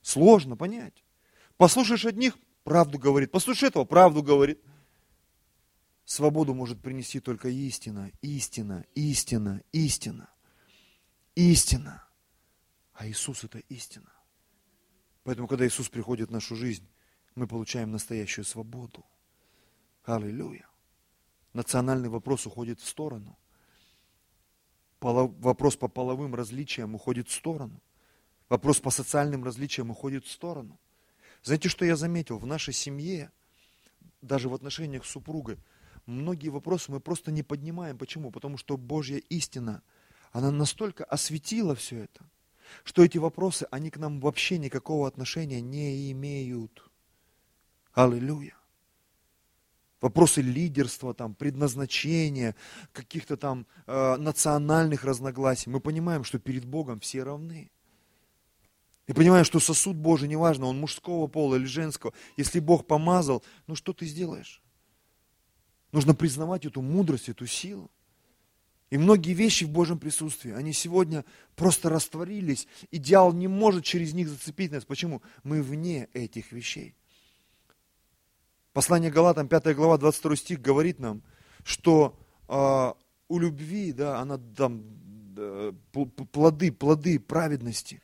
S1: Сложно понять. Послушаешь одних, правду говорит. Послушаешь этого, правду говорит. Свободу может принести только истина, истина, истина, истина. Истина. А Иисус это истина. Поэтому, когда Иисус приходит в нашу жизнь, мы получаем настоящую свободу. Аллилуйя. Национальный вопрос уходит в сторону. Вопрос по половым различиям уходит в сторону. Вопрос по социальным различиям уходит в сторону. Знаете, что я заметил? В нашей семье, даже в отношениях с супругой, многие вопросы мы просто не поднимаем. Почему? Потому что Божья истина, она настолько осветила все это, что эти вопросы, они к нам вообще никакого отношения не имеют. Аллилуйя. Вопросы лидерства, там, предназначения, каких-то там э, национальных разногласий. Мы понимаем, что перед Богом все равны. И понимаем, что сосуд Божий, неважно, он мужского пола или женского, если Бог помазал, ну что ты сделаешь? Нужно признавать эту мудрость, эту силу. И многие вещи в Божьем присутствии, они сегодня просто растворились, и дьявол не может через них зацепить нас. Почему? Мы вне этих вещей. Послание Галатам, 5 глава, 22 стих говорит нам, что э, у любви, да, она там э, плоды, плоды праведности.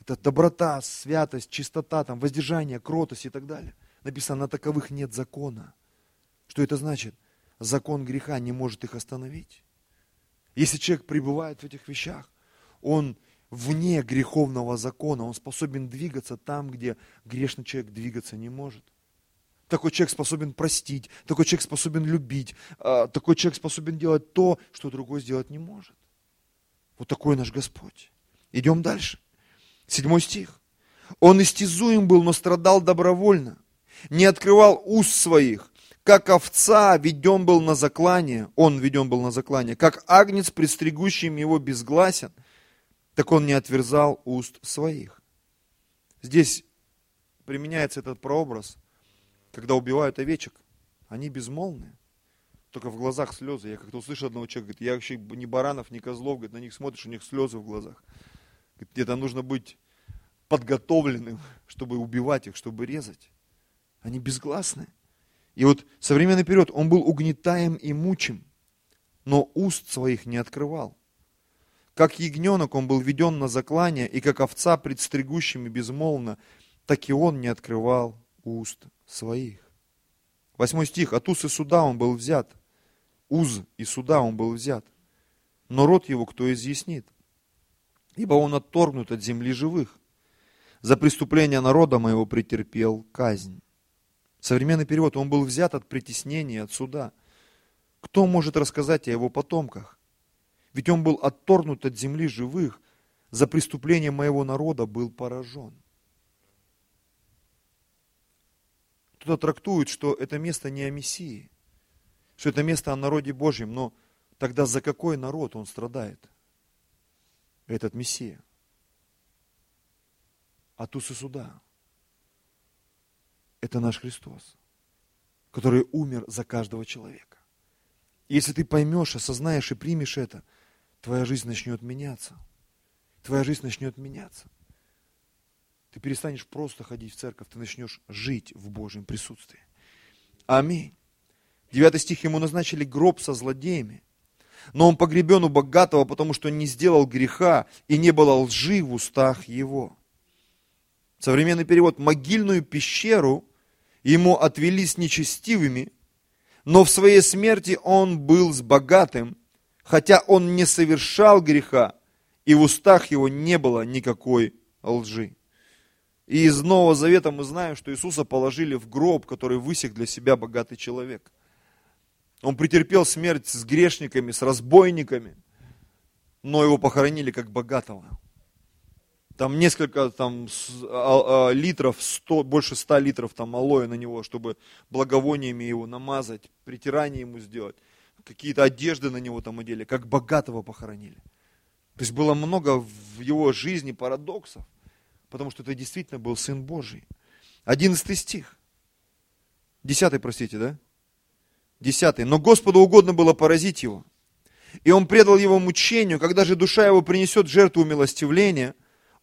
S1: Это доброта, святость, чистота, там, воздержание, кротость и так далее. Написано, на таковых нет закона. Что это значит? Закон греха не может их остановить. Если человек пребывает в этих вещах, он вне греховного закона, он способен двигаться там, где грешный человек двигаться не может. Такой человек способен простить, такой человек способен любить, а, такой человек способен делать то, что другой сделать не может. Вот такой наш Господь. Идем дальше. Седьмой стих. Он истязуем был, но страдал добровольно. Не открывал уст своих. Как овца веден был на заклание, он веден был на заклание, как агнец, предстригущим его безгласен, так он не отверзал уст своих. Здесь применяется этот прообраз, когда убивают овечек. Они безмолвные, только в глазах слезы. Я как-то услышал одного человека, говорит, я вообще ни баранов, ни козлов, говорит, на них смотришь, у них слезы в глазах. Где-то нужно быть подготовленным, чтобы убивать их, чтобы резать. Они безгласные. И вот современный период, он был угнетаем и мучим, но уст своих не открывал. Как ягненок он был веден на заклание, и как овца предстригущими безмолвно, так и он не открывал уст своих. Восьмой стих. От уз и суда он был взят. Уз и суда он был взят. Но род его кто изъяснит? Ибо он отторгнут от земли живых. За преступление народа моего претерпел казнь. Современный перевод, он был взят от притеснения, от суда. Кто может рассказать о его потомках? Ведь он был отторгнут от земли живых, за преступление моего народа был поражен. Кто-то трактует, что это место не о Мессии, что это место о народе Божьем, но тогда за какой народ он страдает? Этот Мессия. От усы суда это наш Христос, который умер за каждого человека. Если ты поймешь, осознаешь и примешь это, твоя жизнь начнет меняться. Твоя жизнь начнет меняться. Ты перестанешь просто ходить в церковь, ты начнешь жить в Божьем присутствии. Аминь. Девятый стих ему назначили гроб со злодеями. Но он погребен у богатого, потому что не сделал греха и не было лжи в устах его. Современный перевод. Могильную пещеру ему отвели с нечестивыми, но в своей смерти он был с богатым, хотя он не совершал греха, и в устах его не было никакой лжи. И из Нового Завета мы знаем, что Иисуса положили в гроб, который высек для себя богатый человек. Он претерпел смерть с грешниками, с разбойниками, но его похоронили как богатого там несколько там, а, а, литров, 100, больше 100 литров там алоэ на него, чтобы благовониями его намазать, притирание ему сделать, какие-то одежды на него там одели, как богатого похоронили. То есть было много в его жизни парадоксов, потому что это действительно был Сын Божий. Одиннадцатый стих. Десятый, простите, да? Десятый. Но Господу угодно было поразить его. И он предал его мучению, когда же душа его принесет жертву милостивления –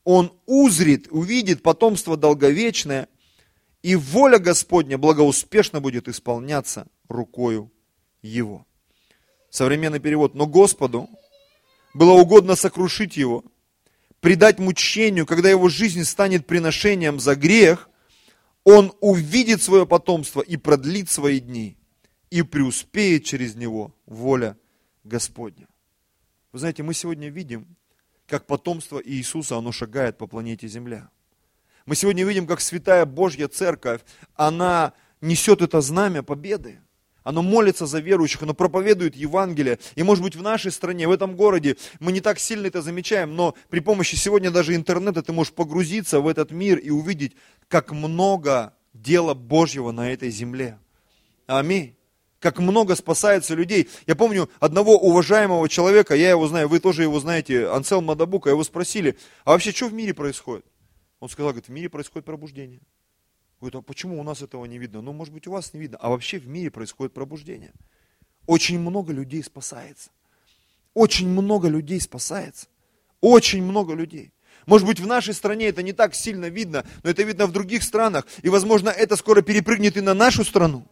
S1: он узрит, увидит потомство долговечное, и воля Господня благоуспешно будет исполняться рукою его. Современный перевод. Но Господу было угодно сокрушить его, предать мучению, когда его жизнь станет приношением за грех, он увидит свое потомство и продлит свои дни, и преуспеет через него воля Господня. Вы знаете, мы сегодня видим, как потомство Иисуса, оно шагает по планете Земля. Мы сегодня видим, как святая Божья Церковь, она несет это знамя победы. Оно молится за верующих, оно проповедует Евангелие. И может быть в нашей стране, в этом городе мы не так сильно это замечаем, но при помощи сегодня даже интернета ты можешь погрузиться в этот мир и увидеть, как много дела Божьего на этой земле. Аминь как много спасается людей. Я помню одного уважаемого человека, я его знаю, вы тоже его знаете, Ансел Мадабука, его спросили, а вообще что в мире происходит? Он сказал, говорит, в мире происходит пробуждение. Говорит, а почему у нас этого не видно? Ну, может быть, у вас не видно. А вообще в мире происходит пробуждение. Очень много людей спасается. Очень много людей спасается. Очень много людей. Может быть, в нашей стране это не так сильно видно, но это видно в других странах. И, возможно, это скоро перепрыгнет и на нашу страну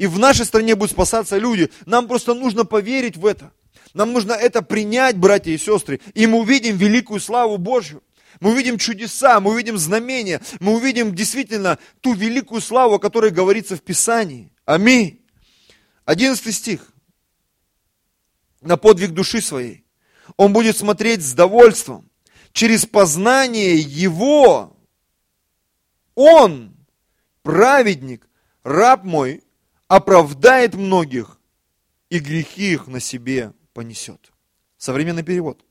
S1: и в нашей стране будут спасаться люди. Нам просто нужно поверить в это. Нам нужно это принять, братья и сестры, и мы увидим великую славу Божью. Мы увидим чудеса, мы увидим знамения, мы увидим действительно ту великую славу, о которой говорится в Писании. Аминь. Одиннадцатый стих. На подвиг души своей. Он будет смотреть с довольством. Через познание Его Он, праведник, раб мой, оправдает многих и грехи их на себе понесет. Современный перевод.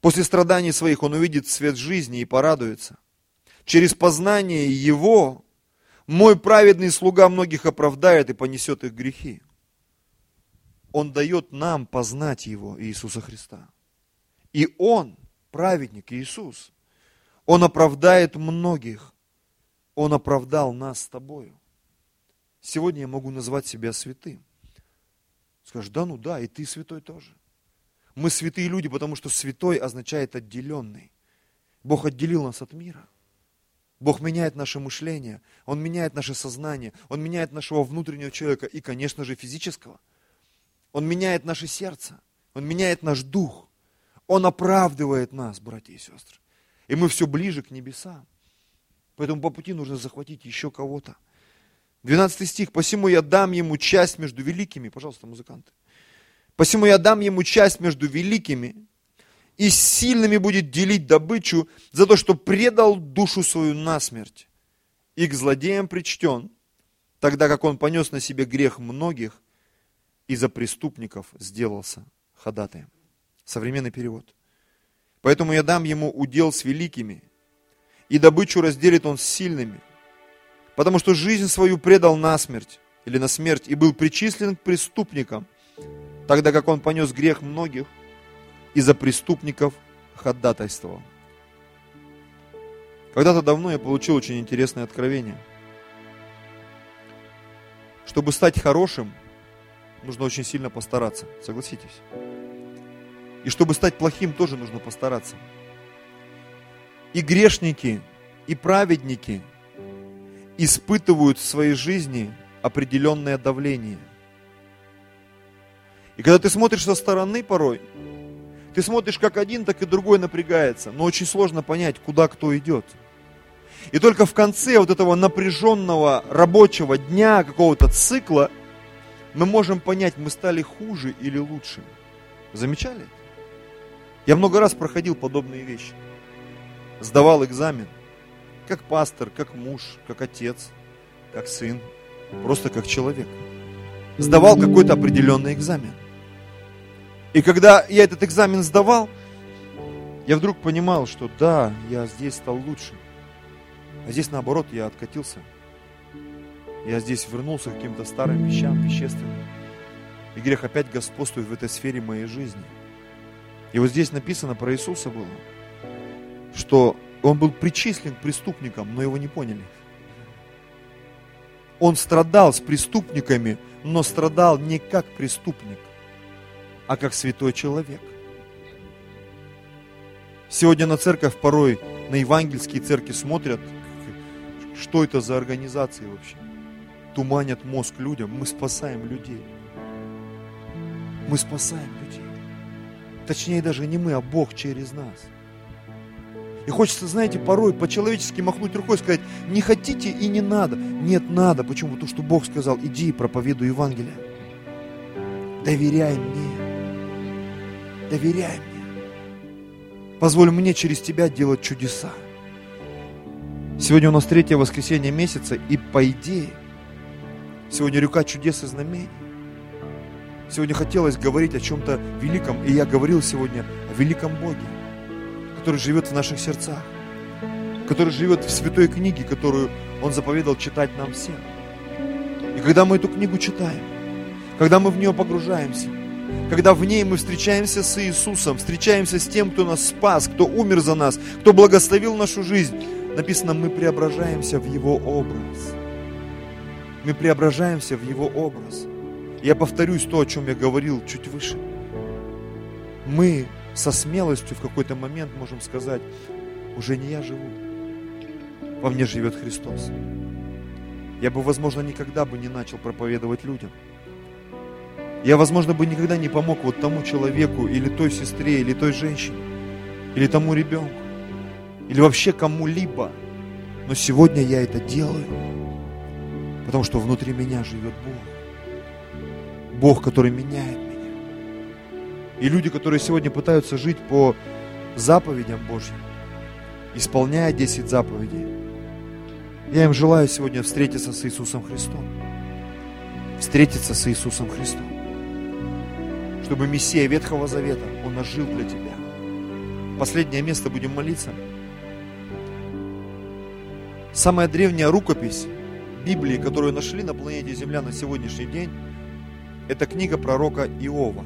S1: После страданий своих он увидит свет жизни и порадуется. через познание Его, мой праведный слуга многих оправдает и понесет их грехи. Он дает нам познать Его, Иисуса Христа. И Он, праведник Иисус, Он оправдает многих. Он оправдал нас с тобою. Сегодня я могу назвать себя святым. Скажешь, да ну да, и ты святой тоже. Мы святые люди, потому что святой означает отделенный. Бог отделил нас от мира. Бог меняет наше мышление, Он меняет наше сознание, Он меняет нашего внутреннего человека и, конечно же, физического. Он меняет наше сердце, Он меняет наш дух. Он оправдывает нас, братья и сестры. И мы все ближе к небесам. Поэтому по пути нужно захватить еще кого-то. 12 стих. «Посему я дам ему часть между великими». Пожалуйста, музыканты. «Посему я дам ему часть между великими, и сильными будет делить добычу за то, что предал душу свою на смерть. И к злодеям причтен, тогда как он понес на себе грех многих и за преступников сделался ходатаем». Современный перевод. «Поэтому я дам ему удел с великими, и добычу разделит он с сильными, потому что жизнь свою предал на смерть или на смерть и был причислен к преступникам, тогда как он понес грех многих и за преступников ходатайствовал. Когда-то давно я получил очень интересное откровение. Чтобы стать хорошим, нужно очень сильно постараться, согласитесь. И чтобы стать плохим, тоже нужно постараться. И грешники, и праведники испытывают в своей жизни определенное давление. И когда ты смотришь со стороны порой, ты смотришь, как один, так и другой напрягается, но очень сложно понять, куда кто идет. И только в конце вот этого напряженного рабочего дня, какого-то цикла, мы можем понять, мы стали хуже или лучше. Замечали? Я много раз проходил подобные вещи. Сдавал экзамен. Как пастор, как муж, как отец, как сын. Просто как человек. Сдавал какой-то определенный экзамен. И когда я этот экзамен сдавал, я вдруг понимал, что да, я здесь стал лучше. А здесь наоборот, я откатился. Я здесь вернулся к каким-то старым вещам, вещественным. И грех опять господствует в этой сфере моей жизни. И вот здесь написано про Иисуса было, что он был причислен к преступникам, но его не поняли. Он страдал с преступниками, но страдал не как преступник, а как святой человек. Сегодня на церковь порой, на евангельские церкви смотрят, что это за организации вообще. Туманят мозг людям, мы спасаем людей. Мы спасаем людей. Точнее даже не мы, а Бог через нас. И хочется, знаете, порой по-человечески махнуть рукой сказать, не хотите и не надо. Нет, надо. Почему? Потому что Бог сказал, иди и проповедуй Евангелие. Доверяй мне. Доверяй мне. Позволь мне через тебя делать чудеса. Сегодня у нас третье воскресенье месяца, и по идее, сегодня река чудес и знамений. Сегодня хотелось говорить о чем-то великом, и я говорил сегодня о великом Боге, который живет в наших сердцах, который живет в святой книге, которую Он заповедал читать нам всем. И когда мы эту книгу читаем, когда мы в нее погружаемся, когда в ней мы встречаемся с Иисусом, встречаемся с тем, кто нас спас, кто умер за нас, кто благословил нашу жизнь, написано, мы преображаемся в Его образ. Мы преображаемся в Его образ. Я повторюсь то, о чем я говорил чуть выше. Мы со смелостью в какой-то момент можем сказать, уже не я живу, во мне живет Христос. Я бы, возможно, никогда бы не начал проповедовать людям. Я, возможно, бы никогда не помог вот тому человеку, или той сестре, или той женщине, или тому ребенку, или вообще кому-либо. Но сегодня я это делаю, потому что внутри меня живет Бог. Бог, который меняет меня. И люди, которые сегодня пытаются жить по заповедям Божьим, исполняя 10 заповедей, я им желаю сегодня встретиться с Иисусом Христом. Встретиться с Иисусом Христом. Чтобы Мессия Ветхого Завета, Он ожил для тебя. Последнее место будем молиться. Самая древняя рукопись Библии, которую нашли на планете Земля на сегодняшний день, это книга пророка Иова.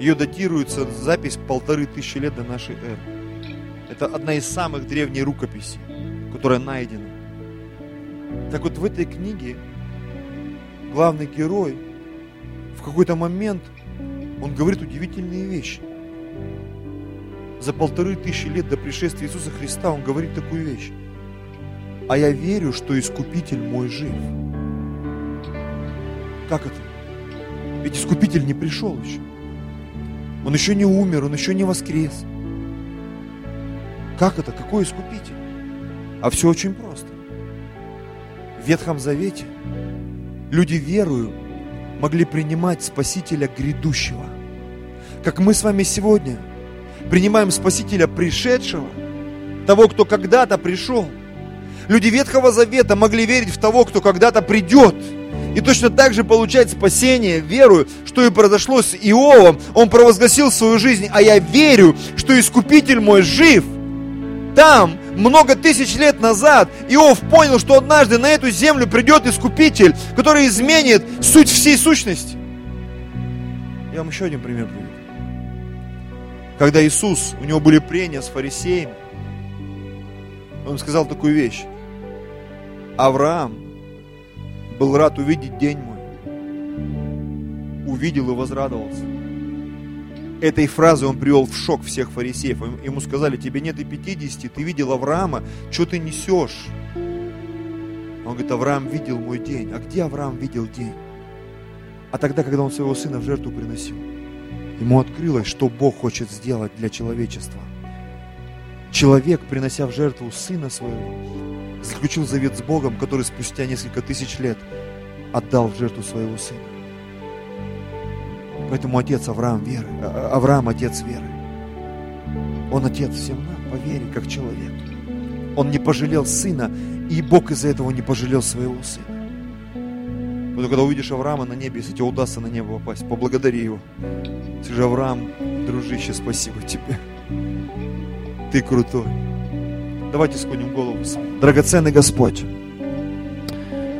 S1: Ее датируется запись полторы тысячи лет до нашей эры. Это одна из самых древних рукописей, которая найдена. Так вот в этой книге главный герой в какой-то момент он говорит удивительные вещи. За полторы тысячи лет до пришествия Иисуса Христа он говорит такую вещь. А я верю, что Искупитель мой жив. Как это? Ведь Искупитель не пришел еще. Он еще не умер, он еще не воскрес. Как это? Какой Искупитель? А все очень просто. В Ветхом Завете люди верою могли принимать Спасителя грядущего. Как мы с вами сегодня принимаем Спасителя пришедшего, того, кто когда-то пришел. Люди Ветхого Завета могли верить в того, кто когда-то придет. И точно так же получать спасение, верую, что и произошло с Иовом. Он провозгласил свою жизнь, а я верю, что Искупитель мой жив. Там, много тысяч лет назад, Иов понял, что однажды на эту землю придет Искупитель, который изменит суть всей сущности. Я вам еще один пример приведу. Когда Иисус, у него были прения с фарисеями, он сказал такую вещь. Авраам был рад увидеть день мой. Увидел и возрадовался. Этой фразой он привел в шок всех фарисеев. Ему сказали, тебе нет и 50, ты видел Авраама, что ты несешь? Он говорит, Авраам видел мой день. А где Авраам видел день? А тогда, когда он своего сына в жертву приносил, ему открылось, что Бог хочет сделать для человечества. Человек, принося в жертву сына своего, заключил завет с Богом, который спустя несколько тысяч лет отдал в жертву своего сына. Поэтому отец Авраам веры, а, Авраам отец веры. Он отец всем нам по вере, как человек. Он не пожалел сына, и Бог из-за этого не пожалел своего сына. Поэтому, когда увидишь Авраама на небе, если тебе удастся на небо попасть, поблагодари его. Скажи, Авраам, дружище, спасибо тебе. Ты крутой. Давайте склоним голову. Драгоценный Господь,